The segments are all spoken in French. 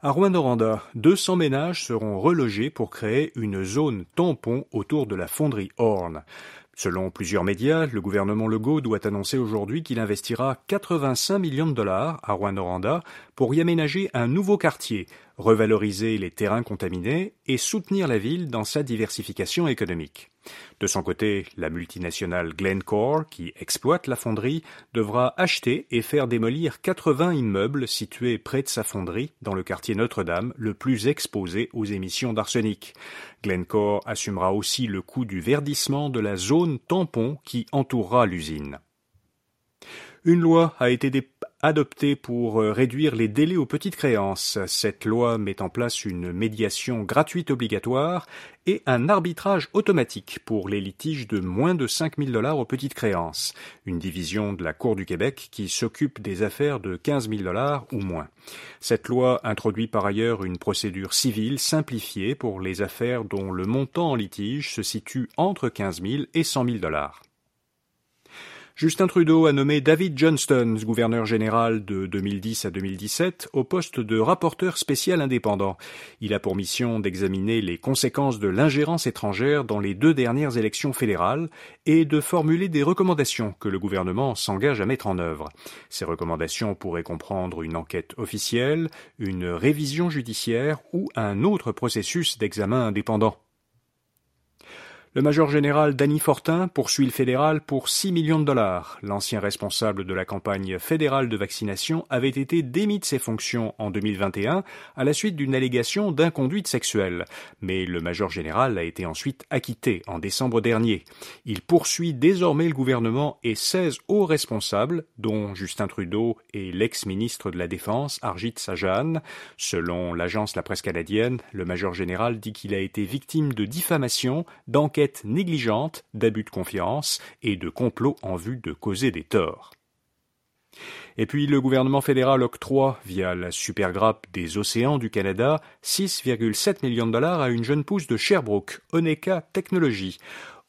À Rouen-Noranda, 200 ménages seront relogés pour créer une zone tampon autour de la fonderie Horn. Selon plusieurs médias, le gouvernement Legault doit annoncer aujourd'hui qu'il investira 85 millions de dollars à Rouen-Noranda pour y aménager un nouveau quartier, revaloriser les terrains contaminés et soutenir la ville dans sa diversification économique. De son côté, la multinationale Glencore, qui exploite la fonderie, devra acheter et faire démolir 80 immeubles situés près de sa fonderie dans le quartier Notre-Dame, le plus exposé aux émissions d'arsenic. Glencore assumera aussi le coût du verdissement de la zone tampon qui entourera l'usine. Une loi a été adoptée pour euh, réduire les délais aux petites créances. Cette loi met en place une médiation gratuite obligatoire et un arbitrage automatique pour les litiges de moins de 5 000 dollars aux petites créances. Une division de la Cour du Québec qui s'occupe des affaires de 15 000 dollars ou moins. Cette loi introduit par ailleurs une procédure civile simplifiée pour les affaires dont le montant en litige se situe entre 15 000 et 100 000 dollars. Justin Trudeau a nommé David Johnston, gouverneur général de 2010 à 2017, au poste de rapporteur spécial indépendant. Il a pour mission d'examiner les conséquences de l'ingérence étrangère dans les deux dernières élections fédérales et de formuler des recommandations que le gouvernement s'engage à mettre en œuvre. Ces recommandations pourraient comprendre une enquête officielle, une révision judiciaire ou un autre processus d'examen indépendant. Le major général Danny Fortin poursuit le fédéral pour 6 millions de dollars. L'ancien responsable de la campagne fédérale de vaccination avait été démis de ses fonctions en 2021 à la suite d'une allégation d'inconduite sexuelle. Mais le major général a été ensuite acquitté en décembre dernier. Il poursuit désormais le gouvernement et 16 hauts responsables, dont Justin Trudeau et l'ex-ministre de la Défense, Arjit Sajan. Selon l'agence La Presse canadienne, le major général dit qu'il a été victime de diffamation, d'enquête négligente, d'abus de confiance et de complot en vue de causer des torts. Et puis le gouvernement fédéral octroie, via la supergrappe des océans du Canada, 6,7 millions de dollars à une jeune pousse de Sherbrooke, Oneka Technologies.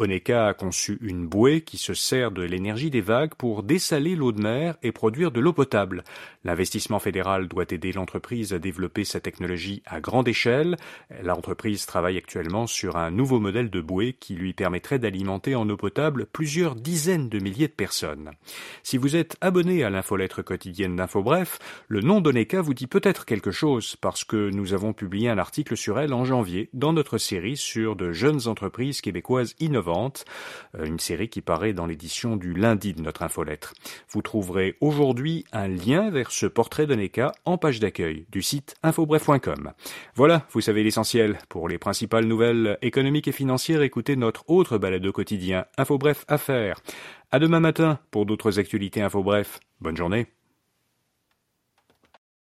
Oneka a conçu une bouée qui se sert de l'énergie des vagues pour dessaler l'eau de mer et produire de l'eau potable. L'investissement fédéral doit aider l'entreprise à développer sa technologie à grande échelle. L'entreprise travaille actuellement sur un nouveau modèle de bouée qui lui permettrait d'alimenter en eau potable plusieurs dizaines de milliers de personnes. Si vous êtes abonné à l'infolettre quotidienne d'InfoBref, le nom d'Oneka vous dit peut-être quelque chose parce que nous avons publié un article sur elle en janvier dans notre série sur de jeunes entreprises québécoises innovantes euh, une série qui paraît dans l'édition du lundi de notre infolettre. Vous trouverez aujourd'hui un lien vers ce portrait de en page d'accueil du site infobref.com. Voilà, vous savez l'essentiel. Pour les principales nouvelles économiques et financières, écoutez notre autre balado quotidien Infobref Affaires. À demain matin pour d'autres actualités Infobref. Bonne journée.